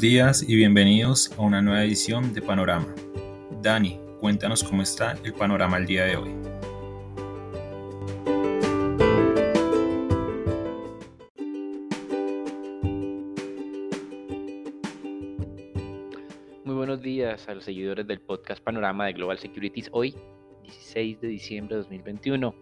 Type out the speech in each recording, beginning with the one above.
Días y bienvenidos a una nueva edición de Panorama. Dani, cuéntanos cómo está el panorama el día de hoy. Muy buenos días a los seguidores del podcast Panorama de Global Securities. Hoy, 16 de diciembre de 2021.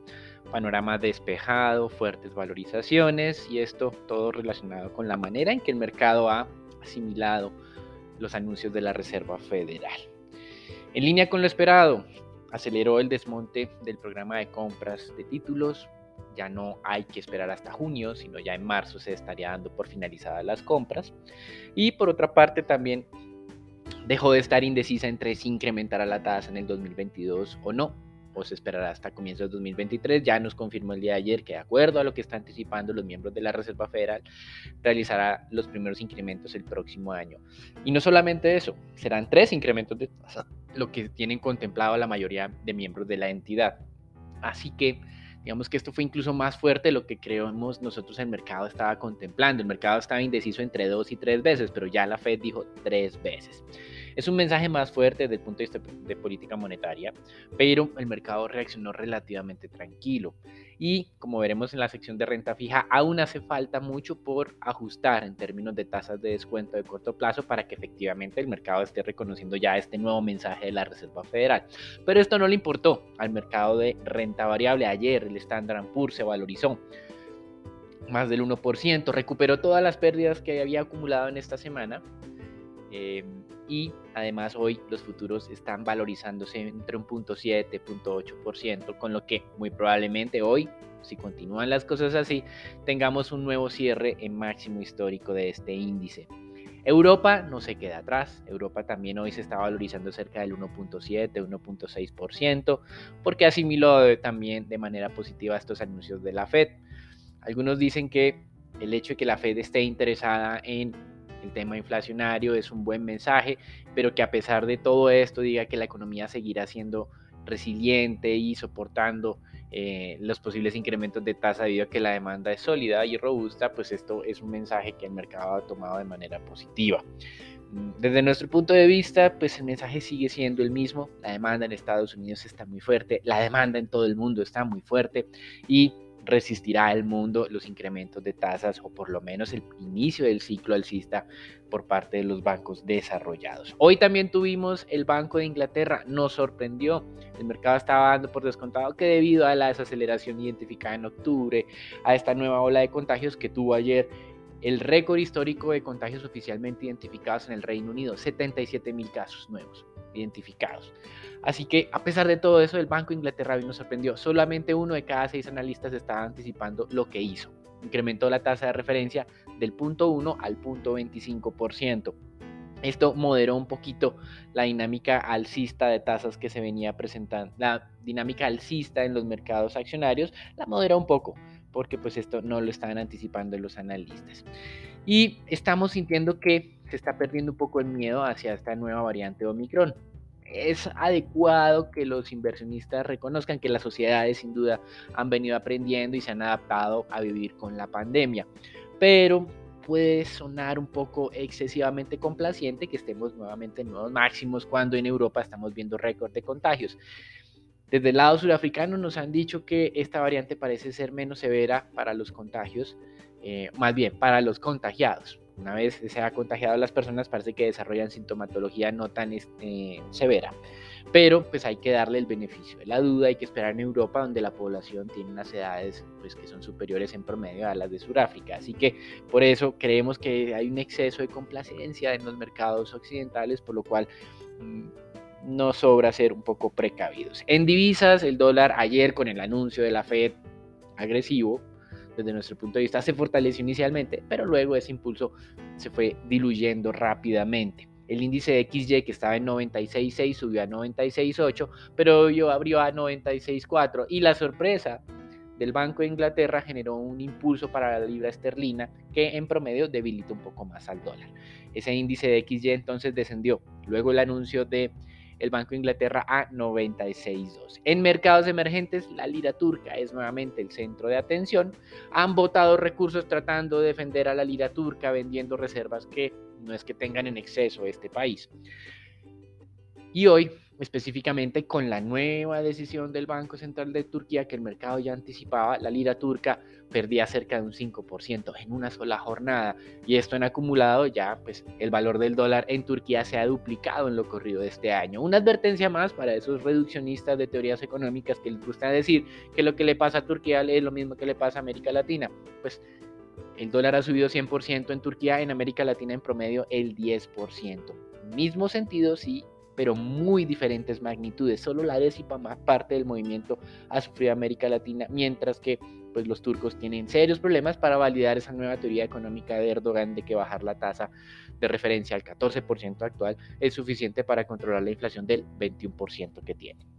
Panorama despejado, fuertes valorizaciones y esto todo relacionado con la manera en que el mercado ha asimilado los anuncios de la Reserva Federal. En línea con lo esperado, aceleró el desmonte del programa de compras de títulos. Ya no hay que esperar hasta junio, sino ya en marzo se estaría dando por finalizadas las compras. Y por otra parte también dejó de estar indecisa entre si incrementará la tasa en el 2022 o no se esperará hasta comienzos de 2023. Ya nos confirmó el día de ayer que de acuerdo a lo que está anticipando los miembros de la Reserva Federal, realizará los primeros incrementos el próximo año. Y no solamente eso, serán tres incrementos de tasa, lo que tienen contemplado la mayoría de miembros de la entidad. Así que digamos que esto fue incluso más fuerte de lo que creemos nosotros el mercado estaba contemplando. El mercado estaba indeciso entre dos y tres veces, pero ya la Fed dijo tres veces. Es un mensaje más fuerte desde el punto de vista de política monetaria, pero el mercado reaccionó relativamente tranquilo. Y como veremos en la sección de renta fija, aún hace falta mucho por ajustar en términos de tasas de descuento de corto plazo para que efectivamente el mercado esté reconociendo ya este nuevo mensaje de la Reserva Federal. Pero esto no le importó al mercado de renta variable. Ayer el Standard Poor's se valorizó más del 1%, recuperó todas las pérdidas que había acumulado en esta semana. Eh, y además hoy los futuros están valorizándose entre un punto 7, punto 8%, con lo que muy probablemente hoy, si continúan las cosas así, tengamos un nuevo cierre en máximo histórico de este índice. Europa no se queda atrás, Europa también hoy se está valorizando cerca del 1.7, 1.6%, porque asimiló también de manera positiva estos anuncios de la Fed. Algunos dicen que el hecho de que la Fed esté interesada en el tema inflacionario es un buen mensaje, pero que a pesar de todo esto diga que la economía seguirá siendo resiliente y soportando eh, los posibles incrementos de tasa debido a que la demanda es sólida y robusta, pues esto es un mensaje que el mercado ha tomado de manera positiva. Mm, desde nuestro punto de vista, pues el mensaje sigue siendo el mismo. La demanda en Estados Unidos está muy fuerte, la demanda en todo el mundo está muy fuerte y resistirá el mundo los incrementos de tasas o por lo menos el inicio del ciclo alcista por parte de los bancos desarrollados. Hoy también tuvimos el Banco de Inglaterra, nos sorprendió, el mercado estaba dando por descontado que debido a la desaceleración identificada en octubre, a esta nueva ola de contagios que tuvo ayer el récord histórico de contagios oficialmente identificados en el Reino Unido, 77 mil casos nuevos identificados. Así que a pesar de todo eso, el Banco Inglaterra nos sorprendió. Solamente uno de cada seis analistas estaba anticipando lo que hizo. Incrementó la tasa de referencia del punto 1 al punto 25%. Esto moderó un poquito la dinámica alcista de tasas que se venía presentando. La dinámica alcista en los mercados accionarios la moderó un poco, porque pues esto no lo estaban anticipando los analistas. Y estamos sintiendo que se está perdiendo un poco el miedo hacia esta nueva variante Omicron. Es adecuado que los inversionistas reconozcan que las sociedades sin duda han venido aprendiendo y se han adaptado a vivir con la pandemia. Pero puede sonar un poco excesivamente complaciente que estemos nuevamente en nuevos máximos cuando en Europa estamos viendo récord de contagios. Desde el lado surafricano nos han dicho que esta variante parece ser menos severa para los contagios, eh, más bien para los contagiados. Una vez se ha contagiado a las personas, parece que desarrollan sintomatología no tan este, severa. Pero pues hay que darle el beneficio de la duda, hay que esperar en Europa donde la población tiene unas edades pues, que son superiores en promedio a las de Sudáfrica. Así que por eso creemos que hay un exceso de complacencia en los mercados occidentales, por lo cual mm, no sobra ser un poco precavidos. En divisas, el dólar ayer con el anuncio de la Fed agresivo, desde nuestro punto de vista, se fortaleció inicialmente, pero luego ese impulso se fue diluyendo rápidamente. El índice de XY que estaba en 96.6 subió a 96.8, pero yo abrió a 96.4 y la sorpresa del Banco de Inglaterra generó un impulso para la libra esterlina que en promedio debilitó un poco más al dólar. Ese índice de XY entonces descendió. Luego el anuncio de el Banco de Inglaterra a 96.2. En mercados emergentes, la lira turca es nuevamente el centro de atención. Han votado recursos tratando de defender a la lira turca, vendiendo reservas que no es que tengan en exceso este país. Y hoy específicamente con la nueva decisión del Banco Central de Turquía que el mercado ya anticipaba, la lira turca perdía cerca de un 5% en una sola jornada y esto en acumulado ya pues el valor del dólar en Turquía se ha duplicado en lo corrido de este año. Una advertencia más para esos reduccionistas de teorías económicas que les gusta decir que lo que le pasa a Turquía es lo mismo que le pasa a América Latina. Pues el dólar ha subido 100% en Turquía, en América Latina en promedio el 10%. Mismo sentido sí pero muy diferentes magnitudes. Solo la décima parte del movimiento ha sufrido América Latina, mientras que pues, los turcos tienen serios problemas para validar esa nueva teoría económica de Erdogan de que bajar la tasa de referencia al 14% actual es suficiente para controlar la inflación del 21% que tiene.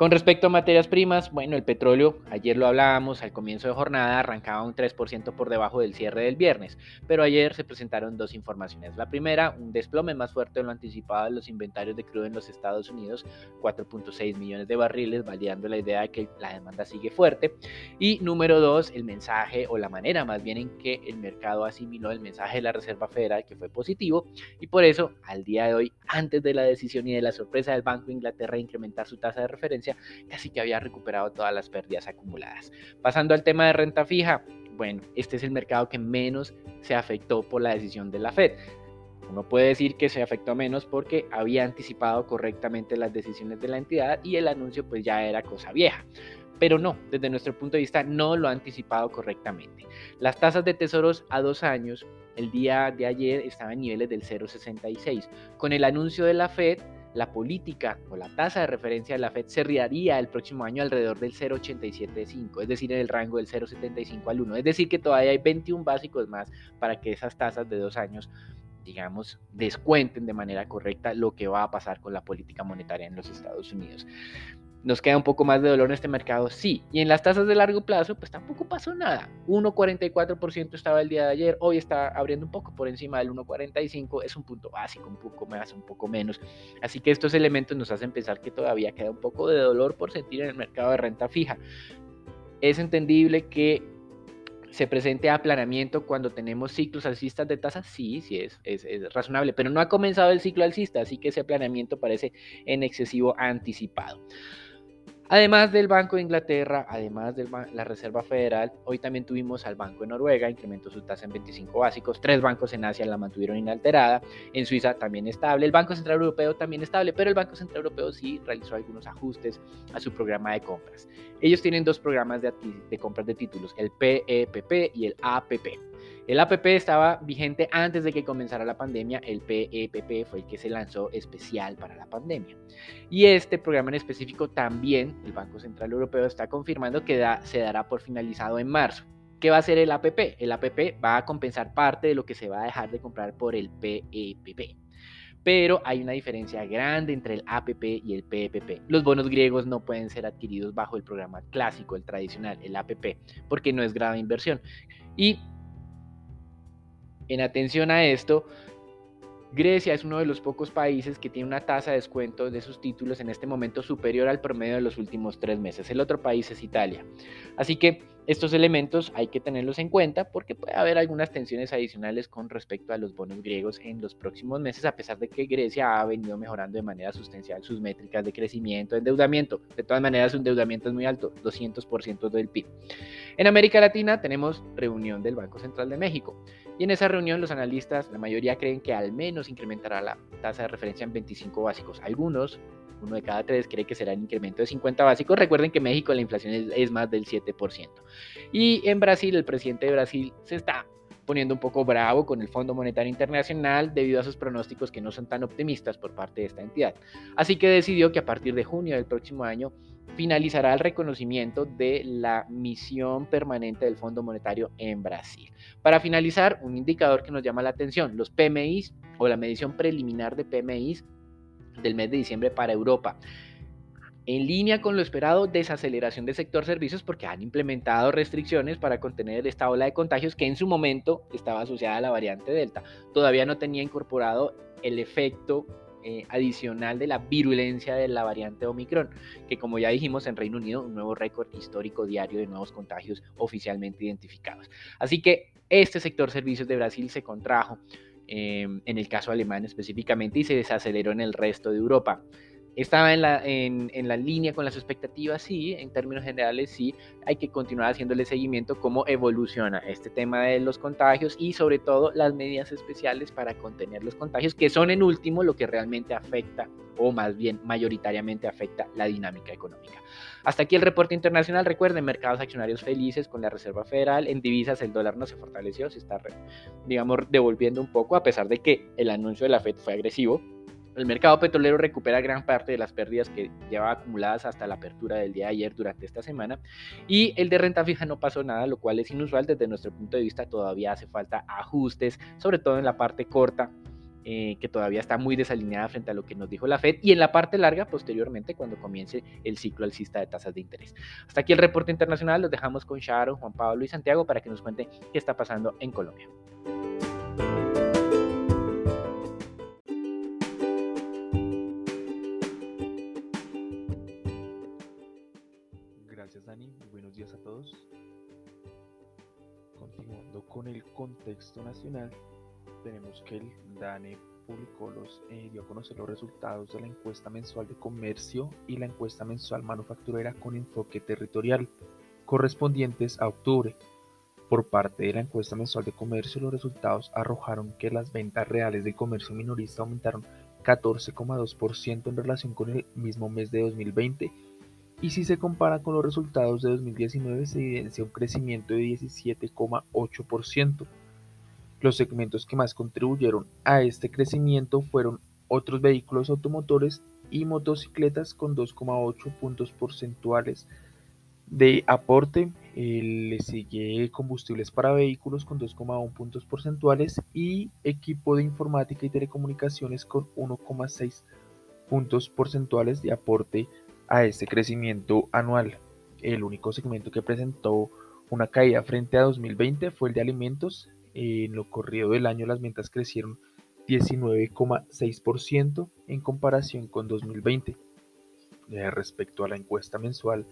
Con respecto a materias primas, bueno, el petróleo, ayer lo hablábamos, al comienzo de jornada arrancaba un 3% por debajo del cierre del viernes, pero ayer se presentaron dos informaciones. La primera, un desplome más fuerte de lo anticipado de los inventarios de crudo en los Estados Unidos, 4.6 millones de barriles, validando la idea de que la demanda sigue fuerte. Y número dos, el mensaje o la manera más bien en que el mercado asimiló el mensaje de la Reserva Federal, que fue positivo, y por eso al día de hoy, antes de la decisión y de la sorpresa del Banco de Inglaterra de incrementar su tasa de referencia, casi que había recuperado todas las pérdidas acumuladas. Pasando al tema de renta fija, bueno, este es el mercado que menos se afectó por la decisión de la Fed. Uno puede decir que se afectó menos porque había anticipado correctamente las decisiones de la entidad y el anuncio pues ya era cosa vieja. Pero no, desde nuestro punto de vista no lo ha anticipado correctamente. Las tasas de tesoros a dos años el día de ayer estaban en niveles del 0,66. Con el anuncio de la Fed la política o la tasa de referencia de la Fed se riaría el próximo año alrededor del 0,875, es decir, en el rango del 0,75 al 1. Es decir, que todavía hay 21 básicos más para que esas tasas de dos años digamos, descuenten de manera correcta lo que va a pasar con la política monetaria en los Estados Unidos. ¿Nos queda un poco más de dolor en este mercado? Sí. Y en las tasas de largo plazo, pues tampoco pasó nada. 1,44% estaba el día de ayer, hoy está abriendo un poco por encima del 1,45, es un punto básico, un poco más, un poco menos. Así que estos elementos nos hacen pensar que todavía queda un poco de dolor por sentir en el mercado de renta fija. Es entendible que se presente aplanamiento cuando tenemos ciclos alcistas de tasas, sí, sí es, es, razonable, pero no ha comenzado el ciclo alcista, así que ese aplanamiento parece en excesivo anticipado. Además del Banco de Inglaterra, además de la Reserva Federal, hoy también tuvimos al Banco de Noruega, incrementó su tasa en 25 básicos, tres bancos en Asia la mantuvieron inalterada, en Suiza también estable, el Banco Central Europeo también estable, pero el Banco Central Europeo sí realizó algunos ajustes a su programa de compras. Ellos tienen dos programas de, compras de títulos, el PEPP y el APP. El APP estaba vigente antes de que comenzara la pandemia, el PEPP fue el que se lanzó especial para la pandemia. Y este programa en específico también el Banco Central Europeo está confirmando que se dará por finalizado en marzo. ¿Qué va a hacer el APP? El APP va a compensar parte de lo que se va a dejar de comprar por el PEPP pero hay una diferencia grande entre el APP y el PEPP. Los bonos griegos no pueden ser adquiridos bajo el programa clásico, el tradicional, el APP, porque no es grave inversión. Y en atención a esto, Grecia es uno de los pocos países que tiene una tasa de descuento de sus títulos en este momento superior al promedio de los últimos tres meses. El otro país es Italia. Así que estos elementos hay que tenerlos en cuenta porque puede haber algunas tensiones adicionales con respecto a los bonos griegos en los próximos meses, a pesar de que Grecia ha venido mejorando de manera sustancial sus métricas de crecimiento, endeudamiento. De todas maneras, su endeudamiento es muy alto, 200% del PIB. En América Latina tenemos reunión del Banco Central de México. Y en esa reunión los analistas, la mayoría creen que al menos incrementará la tasa de referencia en 25 básicos. Algunos uno de cada tres cree que será el incremento de 50 básicos. Recuerden que en México la inflación es, más del 7%. Y en Brasil, el presidente de Brasil se está poniendo un poco bravo con el Fondo Monetario Internacional debido a sus pronósticos que no son tan optimistas por parte de esta entidad. Así que decidió que a partir de junio del próximo año finalizará el reconocimiento de la misión permanente del Fondo Monetario en Brasil. Para finalizar, un indicador que nos llama la atención, los PMIs o la medición preliminar de PMIs del mes de diciembre para Europa. En línea con lo esperado, desaceleración del sector servicios porque han implementado restricciones para contener esta ola de contagios que en su momento estaba asociada a la variante Delta. Todavía no tenía incorporado el efecto eh, adicional de la virulencia de la variante Omicron, que como ya dijimos en Reino Unido, un nuevo récord histórico diario de nuevos contagios oficialmente identificados. Así que este sector servicios de Brasil se contrajo em, en el caso alemán específicamente y se desaceleró en el resto de Europa. Estaba en la, en, la línea con las expectativas, sí, en términos generales, sí, hay que continuar haciéndole seguimiento cómo evoluciona este tema de los contagios y sobre todo las medidas especiales para contener los contagios, que son en último lo que realmente afecta o más bien mayoritariamente afecta la dinámica económica. Hasta aquí el reporte internacional. Recuerden, mercados accionarios felices con la Reserva Federal. En divisas el dólar no se fortaleció, se está, digamos, devolviendo un poco a pesar de que el anuncio de la Fed fue agresivo el mercado petrolero recupera gran parte de las pérdidas que llevaba acumuladas hasta la apertura del día de ayer durante esta semana y el de renta fija no pasó nada, lo cual es inusual desde nuestro punto de vista. Todavía hace falta ajustes, sobre todo en la parte corta, eh, que todavía está muy desalineada frente a lo que nos dijo la Fed, y en la parte larga, posteriormente, cuando comience el ciclo alcista de tasas de interés. Hasta aquí el reporte internacional, los dejamos con Sharon, Juan Pablo y Santiago para que nos cuenten qué está pasando en Colombia. Contexto nacional, tenemos que el DANE publicó los, eh, dio a conocer los resultados de la encuesta mensual de comercio y la encuesta mensual manufacturera con enfoque territorial, correspondientes a octubre. Por parte de la encuesta mensual de comercio, los resultados arrojaron que las ventas reales del comercio minorista aumentaron 14,2% en relación con el mismo mes de 2020 y si se compara con los resultados de 2019 se evidencia un crecimiento de 17,8%. Los segmentos que más contribuyeron a este crecimiento fueron otros vehículos automotores y motocicletas con 2,8 puntos porcentuales de aporte. le sigue combustibles para vehículos con 2,1 puntos porcentuales y equipo de informática y telecomunicaciones con 1,6 puntos porcentuales de aporte a este crecimiento anual. El único segmento que presentó una caída frente a 2020 fue el de alimentos. En lo corrido del año las ventas crecieron 19,6% en comparación con 2020. Eh, respecto a la encuesta mensual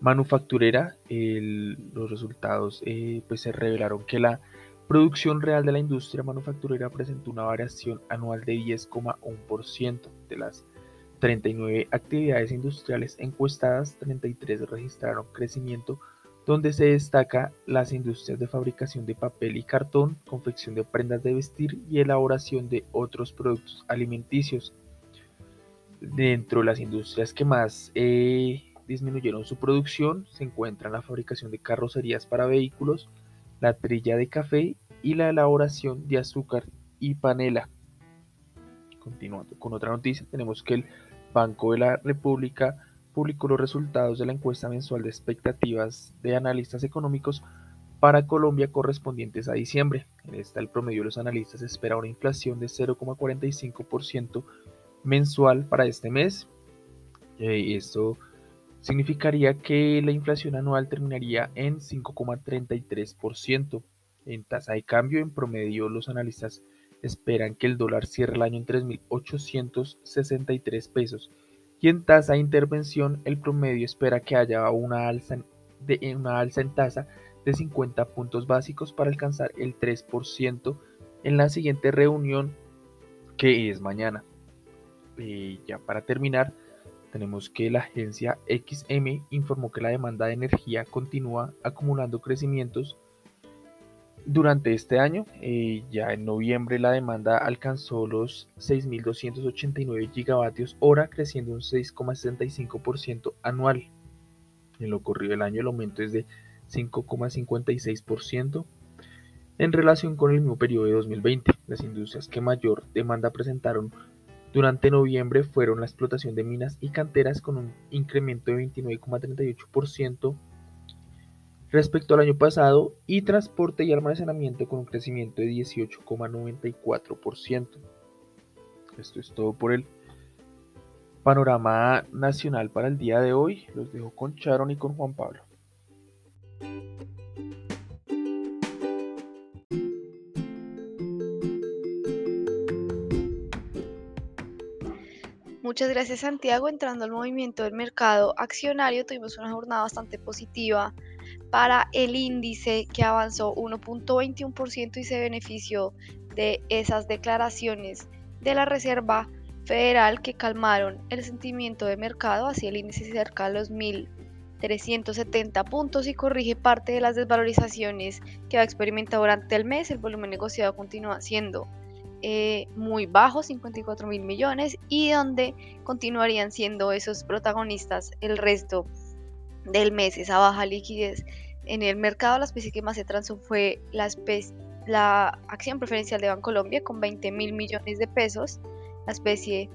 manufacturera, los resultados eh, pues se revelaron que la producción real de la industria manufacturera presentó una variación anual de 10,1% de las 39 actividades industriales encuestadas, 33 registraron crecimiento, donde se destaca las industrias de fabricación de papel y cartón, confección de prendas de vestir y elaboración de otros productos alimenticios. Dentro de las industrias que más eh, disminuyeron su producción se encuentran la fabricación de carrocerías para vehículos, la trilla de café y la elaboración de azúcar y panela. Continuando con otra noticia, tenemos que el Banco de la República publicó los resultados de la encuesta mensual de expectativas de analistas económicos para Colombia correspondientes a diciembre. En esta el promedio de los analistas espera una inflación de 0,45% mensual para este mes. Eh, esto significaría que la inflación anual terminaría en 5,33%. En tasa de cambio, en promedio, los analistas esperan que el dólar cierre el año en 3.863 pesos y en tasa de intervención el promedio espera que haya una alza, de, una alza en tasa de 50 puntos básicos para alcanzar el 3% en la siguiente reunión que es mañana. Y ya para terminar, tenemos que la agencia XM informó que la demanda de energía continúa acumulando crecimientos durante este año, eh, ya en noviembre, la demanda alcanzó los 6.289 gigavatios hora, creciendo un 6,65% anual. En lo corrido del año, el aumento es de 5,56% en relación con el mismo periodo de 2020. Las industrias que mayor demanda presentaron durante noviembre fueron la explotación de minas y canteras con un incremento de 29,38% respecto al año pasado y transporte y almacenamiento con un crecimiento de 18,94%. Esto es todo por el panorama nacional para el día de hoy. Los dejo con Charon y con Juan Pablo. Muchas gracias Santiago. Entrando al movimiento del mercado accionario, tuvimos una jornada bastante positiva para el índice que avanzó 1.21% y se benefició de esas declaraciones de la Reserva Federal que calmaron el sentimiento de mercado hacia el índice cerca de los 1.370 puntos y corrige parte de las desvalorizaciones que ha experimentado durante el mes. El volumen negociado continúa siendo eh, muy bajo, 54 mil millones, y donde continuarían siendo esos protagonistas el resto del mes, esa baja liquidez en el mercado. La especie que más se transó fue la, acción preferencial de Bancolombia con 20 mil millones de pesos, la especie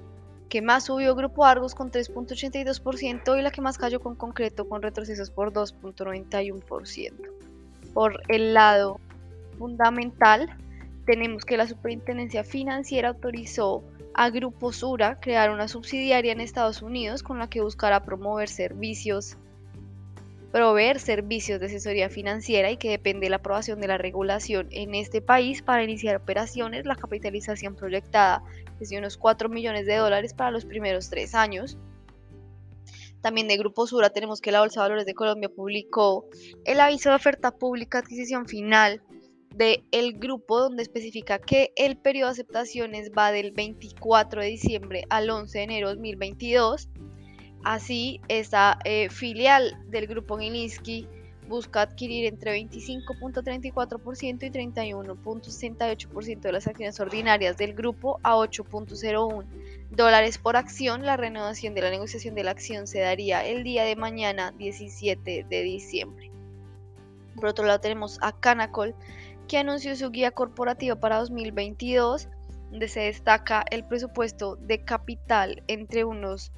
que más subió Grupo Argos con 3.82% y la que más cayó con concreto con retrocesos por 2.91%. Por el lado fundamental, tenemos que la Superintendencia Financiera autorizó a Grupo Sura crear una subsidiaria en Estados Unidos con la que buscará promover servicios, proveer servicios de asesoría financiera y que depende de la aprobación de la regulación en este país para iniciar operaciones. La capitalización proyectada es de unos 4 millones de dólares para los primeros tres años. También de Grupo Sura tenemos que la Bolsa de Valores de Colombia publicó el aviso de oferta pública adquisición final del grupo donde especifica que el periodo de aceptaciones va del 24 de diciembre al 11 de enero de 2022. Así, esta eh, filial del grupo Gilinski busca adquirir entre 25.34% y 31.68% de las acciones ordinarias del grupo a 8.01 dólares por acción. La renovación de la negociación de la acción se daría el día de mañana 17 de diciembre. Por otro lado tenemos a Canacol que anunció su guía corporativa para 2022, donde se destaca el presupuesto de capital entre unos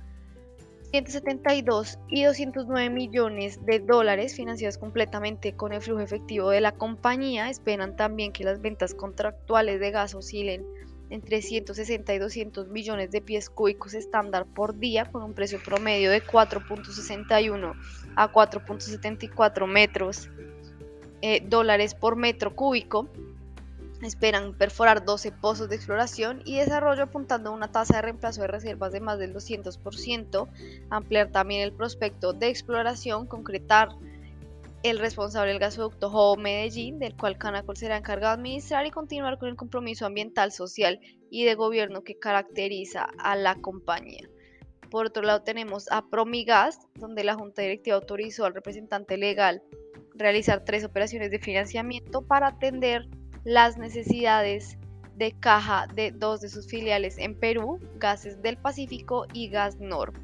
172 y 209 millones de dólares financiados completamente con el flujo efectivo de la compañía. Esperan también que las ventas contractuales de gas oscilen entre 160 y 200 millones de pies cúbicos estándar por día con un precio promedio de 4.61 a 4.74 metros eh, dólares por metro cúbico. Esperan perforar 12 pozos de exploración y desarrollo apuntando a una tasa de reemplazo de reservas de más del 200%, ampliar también el prospecto de exploración, concretar el responsable del gasoducto Jobo Medellín, del cual Canacol será encargado de administrar y continuar con el compromiso ambiental, social y de gobierno que caracteriza a la compañía. Por otro lado tenemos a Promigas, donde la Junta Directiva autorizó al representante legal realizar tres operaciones de financiamiento para atender las necesidades de caja de dos de sus filiales en Perú, Gases del Pacífico y Gas Norp.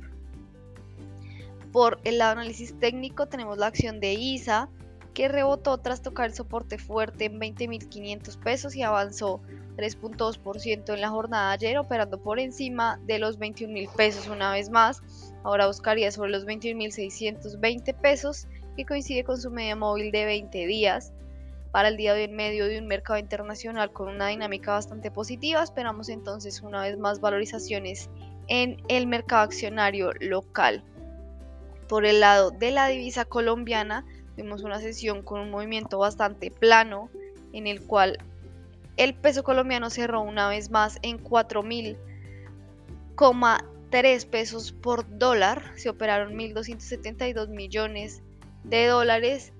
Por el lado análisis técnico tenemos la acción de ISA que rebotó tras tocar el soporte fuerte en 20.500 pesos y avanzó 3.2% en la jornada ayer, operando por encima de los 21.000 pesos una vez más. Ahora buscaría sobre los 21.620 pesos que coincide con su media móvil de 20 días. Para el día de en medio de un mercado internacional con una dinámica bastante positiva, esperamos entonces una vez más valorizaciones en el mercado accionario local. Por el lado de la divisa colombiana, vimos una sesión con un movimiento bastante plano en el cual el peso colombiano cerró una vez más en 4.000,3 pesos por dólar. Se operaron 1.272 millones de dólares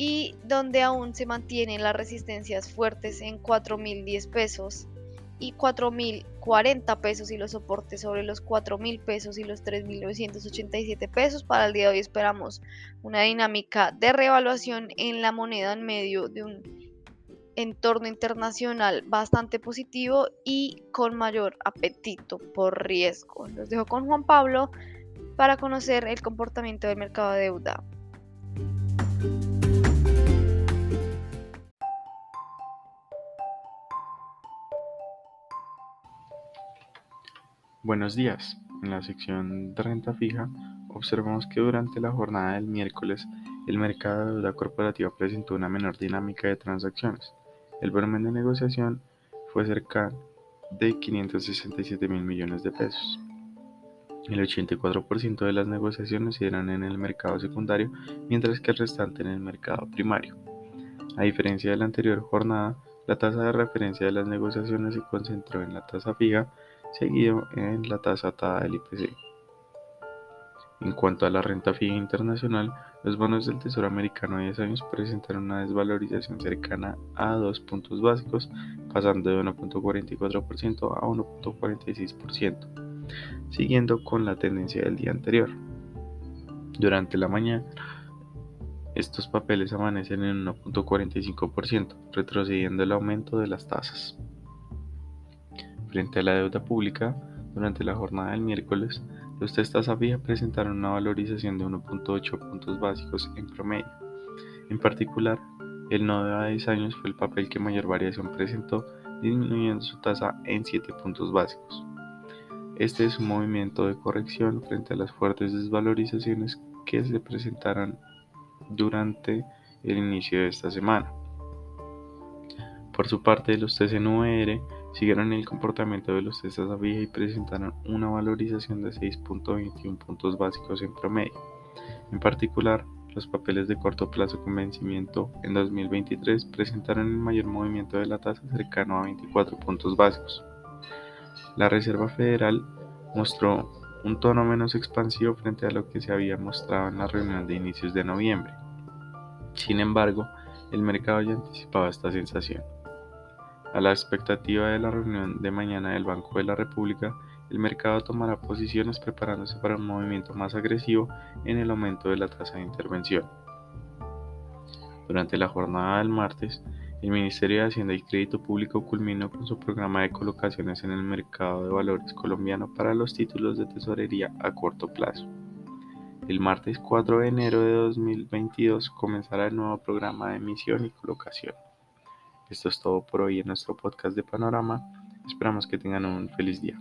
y donde aún se mantienen las resistencias fuertes en 4.010 pesos y 4.040 pesos y los soportes sobre los 4.000 pesos y los 3.987 pesos. Para el día de hoy esperamos una dinámica de revaluación en la moneda en medio de un entorno internacional bastante positivo y con mayor apetito por riesgo. Los dejo con Juan Pablo para conocer el comportamiento del mercado de deuda. Buenos días. En la sección de renta fija observamos que durante la jornada del miércoles el mercado de deuda corporativa presentó una menor dinámica de transacciones. El volumen de negociación fue cerca de 567 mil millones de pesos. El 84% de las negociaciones se en el mercado secundario, mientras que el restante en el mercado primario. A diferencia de la anterior jornada, la tasa de referencia de las negociaciones se concentró en la tasa fija, seguido en la tasa atada del IPC. En cuanto a la renta fija internacional, los bonos del Tesoro americano de 10 años presentaron una desvalorización cercana a 2 puntos básicos, pasando de 1.44% a 1.46%, siguiendo con la tendencia del día anterior. Durante la mañana, estos papeles amanecen en 1.45%, retrocediendo el aumento de las tasas. Frente a la deuda pública, durante la jornada del miércoles, los test tasa fija presentaron una valorización de 1.8 puntos básicos en promedio. En particular, el nodo de 10 años fue el papel que mayor variación presentó, disminuyendo su tasa en 7 puntos básicos. Este es un movimiento de corrección frente a las fuertes desvalorizaciones que se presentaron durante el inicio de esta semana. Por su parte, los TCNVR siguieron el comportamiento de los testas a y presentaron una valorización de 6.21 puntos básicos en promedio. En particular, los papeles de corto plazo con vencimiento en 2023 presentaron el mayor movimiento de la tasa cercano a 24 puntos básicos. La Reserva Federal mostró un tono menos expansivo frente a lo que se había mostrado en la reunión de inicios de noviembre. Sin embargo, el mercado ya anticipaba esta sensación. A la expectativa de la reunión de mañana del Banco de la República, el mercado tomará posiciones preparándose para un movimiento más agresivo en el aumento de la tasa de intervención. Durante la jornada del martes, el Ministerio de Hacienda y Crédito Público culminó con su programa de colocaciones en el mercado de valores colombiano para los títulos de tesorería a corto plazo. El martes 4 de enero de 2022 comenzará el nuevo programa de emisión y colocación. Esto es todo por hoy en nuestro podcast de Panorama. Esperamos que tengan un feliz día.